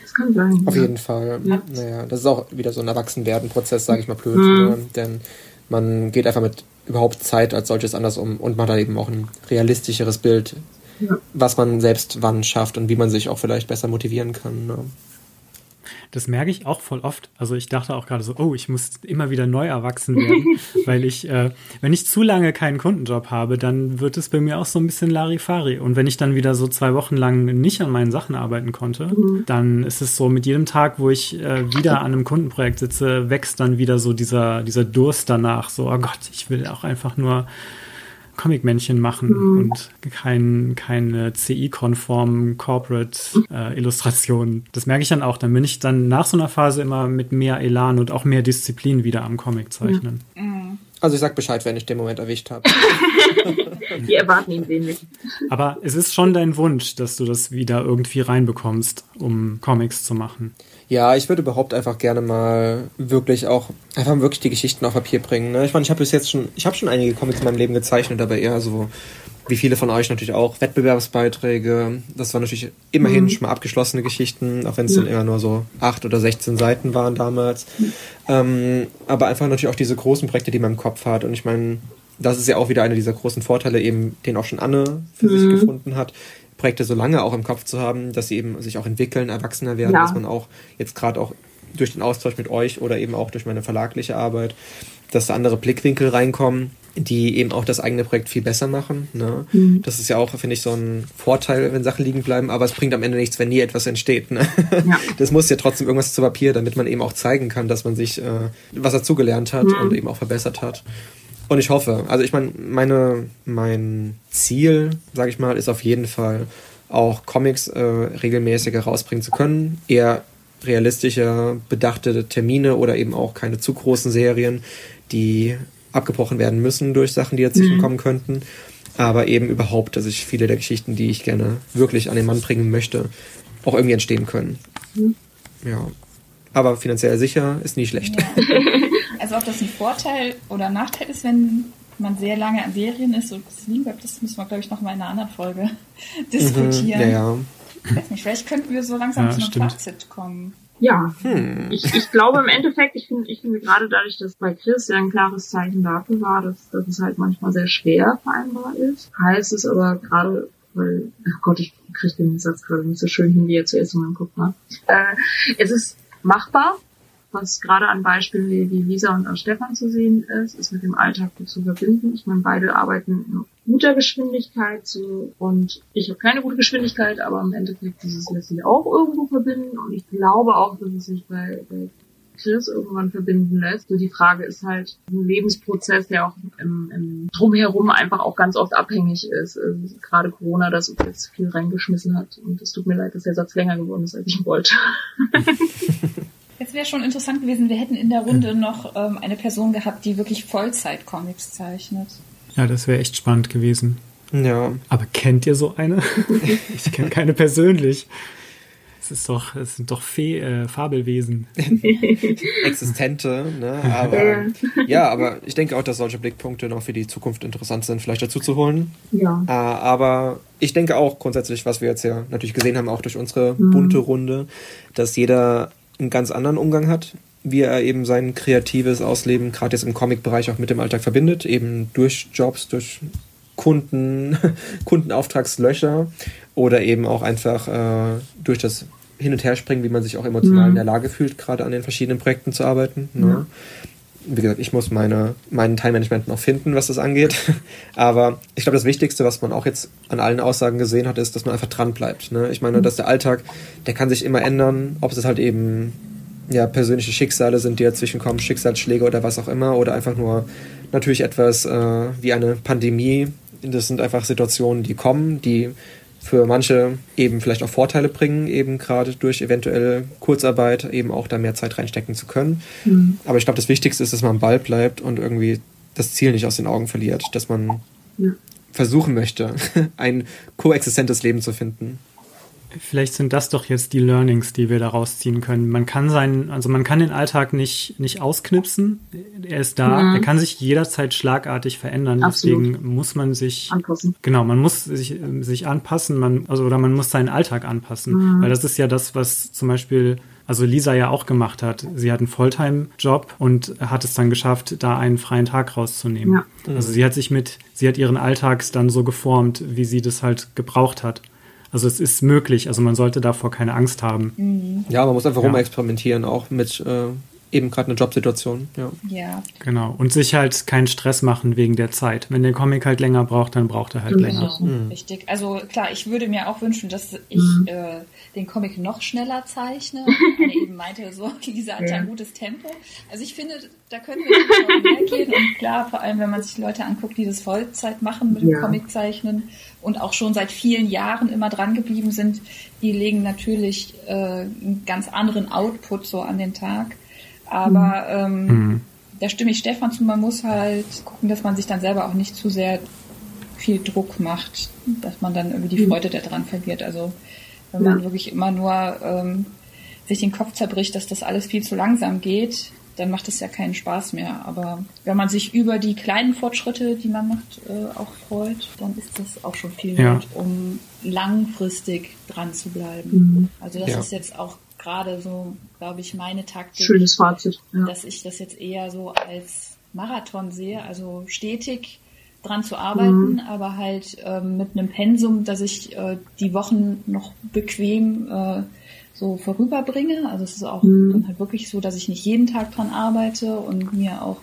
S2: Das kann sein.
S4: Auf jeden Fall. Ja. Naja, das ist auch wieder so ein Erwachsenwerden-Prozess, sage ich mal blöd. Mhm. Ne? Denn man geht einfach mit überhaupt Zeit als solches anders um und man hat eben auch ein realistischeres Bild, ja. was man selbst wann schafft und wie man sich auch vielleicht besser motivieren kann. Ne?
S1: Das merke ich auch voll oft. Also ich dachte auch gerade so, oh, ich muss immer wieder neu erwachsen werden, weil ich, äh, wenn ich zu lange keinen Kundenjob habe, dann wird es bei mir auch so ein bisschen Larifari. Und wenn ich dann wieder so zwei Wochen lang nicht an meinen Sachen arbeiten konnte, mhm. dann ist es so, mit jedem Tag, wo ich äh, wieder an einem Kundenprojekt sitze, wächst dann wieder so dieser, dieser Durst danach. So, oh Gott, ich will auch einfach nur Comic-Männchen machen mhm. und kein, keine CI-konformen Corporate-Illustrationen. Äh, das merke ich dann auch. Dann bin ich dann nach so einer Phase immer mit mehr Elan und auch mehr Disziplin wieder am Comic zeichnen.
S4: Mhm. Also ich sag Bescheid, wenn ich den Moment erwischt habe.
S2: Wir erwarten ihn wenig.
S1: Aber es ist schon dein Wunsch, dass du das wieder irgendwie reinbekommst, um Comics zu machen.
S4: Ja, ich würde überhaupt einfach gerne mal wirklich auch einfach wirklich die Geschichten auf Papier bringen. Ne? Ich meine, ich habe bis jetzt schon, ich habe schon einige Comics in meinem Leben gezeichnet, aber eher so wie viele von euch natürlich auch Wettbewerbsbeiträge. Das waren natürlich immerhin mhm. schon mal abgeschlossene Geschichten, auch wenn es ja. dann immer nur so acht oder 16 Seiten waren damals. Mhm. Ähm, aber einfach natürlich auch diese großen Projekte, die man im Kopf hat. Und ich meine, das ist ja auch wieder einer dieser großen Vorteile, eben, den auch schon Anne für mhm. sich gefunden hat. Projekte so lange auch im Kopf zu haben, dass sie eben sich auch entwickeln, erwachsener werden, ja. dass man auch jetzt gerade auch durch den Austausch mit euch oder eben auch durch meine verlagliche Arbeit, dass da andere Blickwinkel reinkommen, die eben auch das eigene Projekt viel besser machen. Ne? Mhm. Das ist ja auch, finde ich, so ein Vorteil, wenn Sachen liegen bleiben, aber es bringt am Ende nichts, wenn nie etwas entsteht. Ne? Ja. Das muss ja trotzdem irgendwas zu Papier, damit man eben auch zeigen kann, dass man sich äh, was dazugelernt hat mhm. und eben auch verbessert hat. Und ich hoffe, also ich meine, meine, mein Ziel, sage ich mal, ist auf jeden Fall auch Comics äh, regelmäßiger rausbringen zu können. Eher realistischer, bedachte Termine oder eben auch keine zu großen Serien, die abgebrochen werden müssen durch Sachen, die dazwischen mhm. kommen könnten. Aber eben überhaupt, dass ich viele der Geschichten, die ich gerne wirklich an den Mann bringen möchte, auch irgendwie entstehen können. Mhm. Ja. Aber finanziell sicher ist nie schlecht. Ja.
S3: Also ob das ein Vorteil oder ein Nachteil ist, wenn man sehr lange an Serien ist und es liegen bleibt, das müssen wir, glaube ich, noch mal in einer anderen Folge diskutieren. Mhm, ja, ja. Ich weiß nicht, vielleicht könnten wir so langsam ja, zu einem stimmt. Fazit kommen.
S2: Ja, hm. ich, ich glaube im Endeffekt, ich finde ich finde gerade dadurch, dass bei Chris ja ein klares Zeichen dafür war, dass, dass es halt manchmal sehr schwer vereinbar ist, heißt es aber gerade, weil, ach Gott, ich kriege den Satz gerade nicht so schön hin, wie er zuerst in meinem Kopf war. Äh, es ist machbar, was gerade an Beispielen wie, Lisa und Stefan zu sehen ist, ist mit dem Alltag gut zu verbinden. Ich meine, beide arbeiten in guter Geschwindigkeit so, und ich habe keine gute Geschwindigkeit, aber im Endeffekt dieses lässt sich auch irgendwo verbinden und ich glaube auch, dass es sich bei, bei Chris irgendwann verbinden lässt. So die Frage ist halt ein Lebensprozess, der auch im, im Drumherum einfach auch ganz oft abhängig ist. Also gerade Corona, das uns jetzt viel reingeschmissen hat. Und es tut mir leid, dass der Satz länger geworden ist, als ich wollte.
S3: Jetzt wäre schon interessant gewesen, wir hätten in der Runde noch ähm, eine Person gehabt, die wirklich Vollzeit-Comics zeichnet.
S1: Ja, das wäre echt spannend gewesen.
S4: Ja.
S1: Aber kennt ihr so eine? ich kenne keine persönlich. Es ist doch, es sind doch Fee, äh, Fabelwesen.
S4: Existente, ne? Aber ja, aber ich denke auch, dass solche Blickpunkte noch für die Zukunft interessant sind, vielleicht dazu zu holen.
S2: Ja.
S4: Äh, aber ich denke auch grundsätzlich, was wir jetzt ja natürlich gesehen haben, auch durch unsere mhm. bunte Runde, dass jeder einen ganz anderen Umgang hat, wie er eben sein kreatives Ausleben gerade jetzt im Comic-Bereich auch mit dem Alltag verbindet, eben durch Jobs, durch Kunden, Kundenauftragslöcher oder eben auch einfach äh, durch das Hin- und Herspringen, wie man sich auch emotional mhm. in der Lage fühlt, gerade an den verschiedenen Projekten zu arbeiten. Ne? Ja. Wie gesagt, ich muss meine, meinen Teilmanagement noch finden, was das angeht. Aber ich glaube, das Wichtigste, was man auch jetzt an allen Aussagen gesehen hat, ist, dass man einfach dran bleibt. Ne? Ich meine, mhm. dass der Alltag, der kann sich immer ändern, ob es halt eben ja, persönliche Schicksale sind, die dazwischen kommen, Schicksalsschläge oder was auch immer, oder einfach nur natürlich etwas äh, wie eine Pandemie. Das sind einfach Situationen, die kommen, die für manche eben vielleicht auch Vorteile bringen, eben gerade durch eventuell Kurzarbeit eben auch da mehr Zeit reinstecken zu können. Mhm. Aber ich glaube, das Wichtigste ist, dass man am Ball bleibt und irgendwie das Ziel nicht aus den Augen verliert, dass man ja. versuchen möchte, ein koexistentes Leben zu finden.
S1: Vielleicht sind das doch jetzt die Learnings, die wir daraus ziehen können. Man kann seinen, also man kann den Alltag nicht, nicht ausknipsen. Er ist da. Mhm. Er kann sich jederzeit schlagartig verändern. Absolut. Deswegen muss man sich
S2: anpassen.
S1: Genau, man muss sich, sich anpassen, man, also, oder man muss seinen Alltag anpassen. Mhm. Weil das ist ja das, was zum Beispiel also Lisa ja auch gemacht hat. Sie hat einen Volltime-Job und hat es dann geschafft, da einen freien Tag rauszunehmen. Ja. Also sie hat sich mit, sie hat ihren Alltag dann so geformt, wie sie das halt gebraucht hat. Also es ist möglich, also man sollte davor keine Angst haben.
S4: Mhm. Ja, man muss einfach ja. rumexperimentieren, auch mit äh, eben gerade eine Jobsituation. Ja.
S3: ja.
S1: Genau. Und sich halt keinen Stress machen wegen der Zeit. Wenn der Comic halt länger braucht, dann braucht er halt genau. länger.
S3: Mhm. Richtig. Also klar, ich würde mir auch wünschen, dass ich mhm. äh, den Comic noch schneller zeichne. Anne eben meinte so, Lisa hat ja ein gutes Tempo. Also ich finde, da können wir mehr gehen. Und klar, vor allem, wenn man sich Leute anguckt, die das Vollzeit machen mit dem ja. Comic zeichnen und auch schon seit vielen Jahren immer dran geblieben sind, die legen natürlich äh, einen ganz anderen Output so an den Tag. Aber mhm. ähm, mhm. da stimme ich Stefan zu, man muss halt gucken, dass man sich dann selber auch nicht zu sehr viel Druck macht, dass man dann irgendwie die mhm. Freude daran verliert. Also wenn man wirklich immer nur ähm, sich den Kopf zerbricht, dass das alles viel zu langsam geht, dann macht es ja keinen Spaß mehr. Aber wenn man sich über die kleinen Fortschritte, die man macht, äh, auch freut, dann ist das auch schon viel ja. wert, um langfristig dran zu bleiben. Mhm. Also das ja. ist jetzt auch gerade so, glaube ich, meine Taktik.
S2: Schönes Fazit.
S3: Ja. Dass ich das jetzt eher so als Marathon sehe, also stetig dran zu arbeiten, mhm. aber halt ähm, mit einem Pensum, dass ich äh, die Wochen noch bequem äh, so vorüberbringe. Also es ist auch mhm. dann halt wirklich so, dass ich nicht jeden Tag dran arbeite und mir auch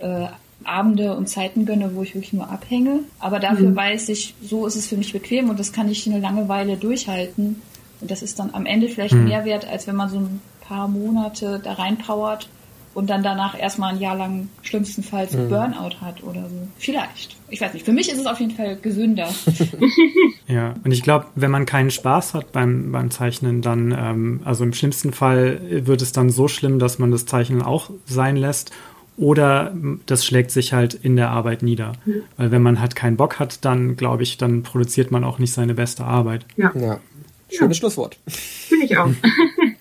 S3: äh, Abende und Zeiten gönne, wo ich wirklich nur abhänge. Aber dafür mhm. weiß ich, so ist es für mich bequem und das kann ich eine lange Weile durchhalten. Und das ist dann am Ende vielleicht mhm. mehr wert, als wenn man so ein paar Monate da reinpowert und dann danach erstmal ein Jahr lang schlimmstenfalls mhm. Burnout hat oder so. Vielleicht. Ich weiß nicht. Für mich ist es auf jeden Fall gesünder.
S1: ja, und ich glaube, wenn man keinen Spaß hat beim, beim Zeichnen, dann, ähm, also im schlimmsten Fall wird es dann so schlimm, dass man das Zeichnen auch sein lässt. Oder das schlägt sich halt in der Arbeit nieder. Mhm. Weil wenn man halt keinen Bock hat, dann glaube ich, dann produziert man auch nicht seine beste Arbeit.
S4: Ja. ja. Schönes ja. Schlusswort.
S2: Finde ich auch.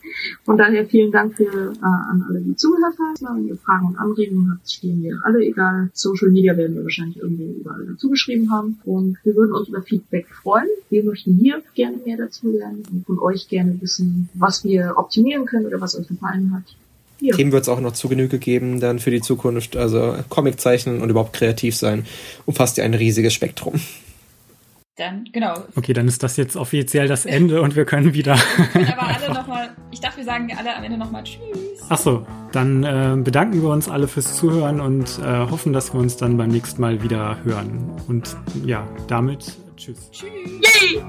S2: Von daher vielen Dank für, äh, an alle, die zugehört haben. Wenn ihr Fragen und Anregungen habt, stehen wir alle egal. Social Media werden wir wahrscheinlich irgendwie überall dazu geschrieben haben. Und wir würden uns über Feedback freuen. Wir möchten hier gerne mehr dazu lernen und von euch gerne wissen, was wir optimieren können oder was euch gefallen hat.
S4: Ja. Themen wird es auch noch zu Genüge geben dann für die Zukunft. Also Comic zeichnen und überhaupt kreativ sein umfasst ja ein riesiges Spektrum.
S3: Dann, genau.
S1: Okay, dann ist das jetzt offiziell das Ende und wir können wieder.
S3: aber alle nochmal, ich dachte, wir sagen alle am Ende nochmal Tschüss.
S1: Achso, dann äh, bedanken wir uns alle fürs Zuhören und äh, hoffen, dass wir uns dann beim nächsten Mal wieder hören. Und ja, damit Tschüss. Tschüss. Yay!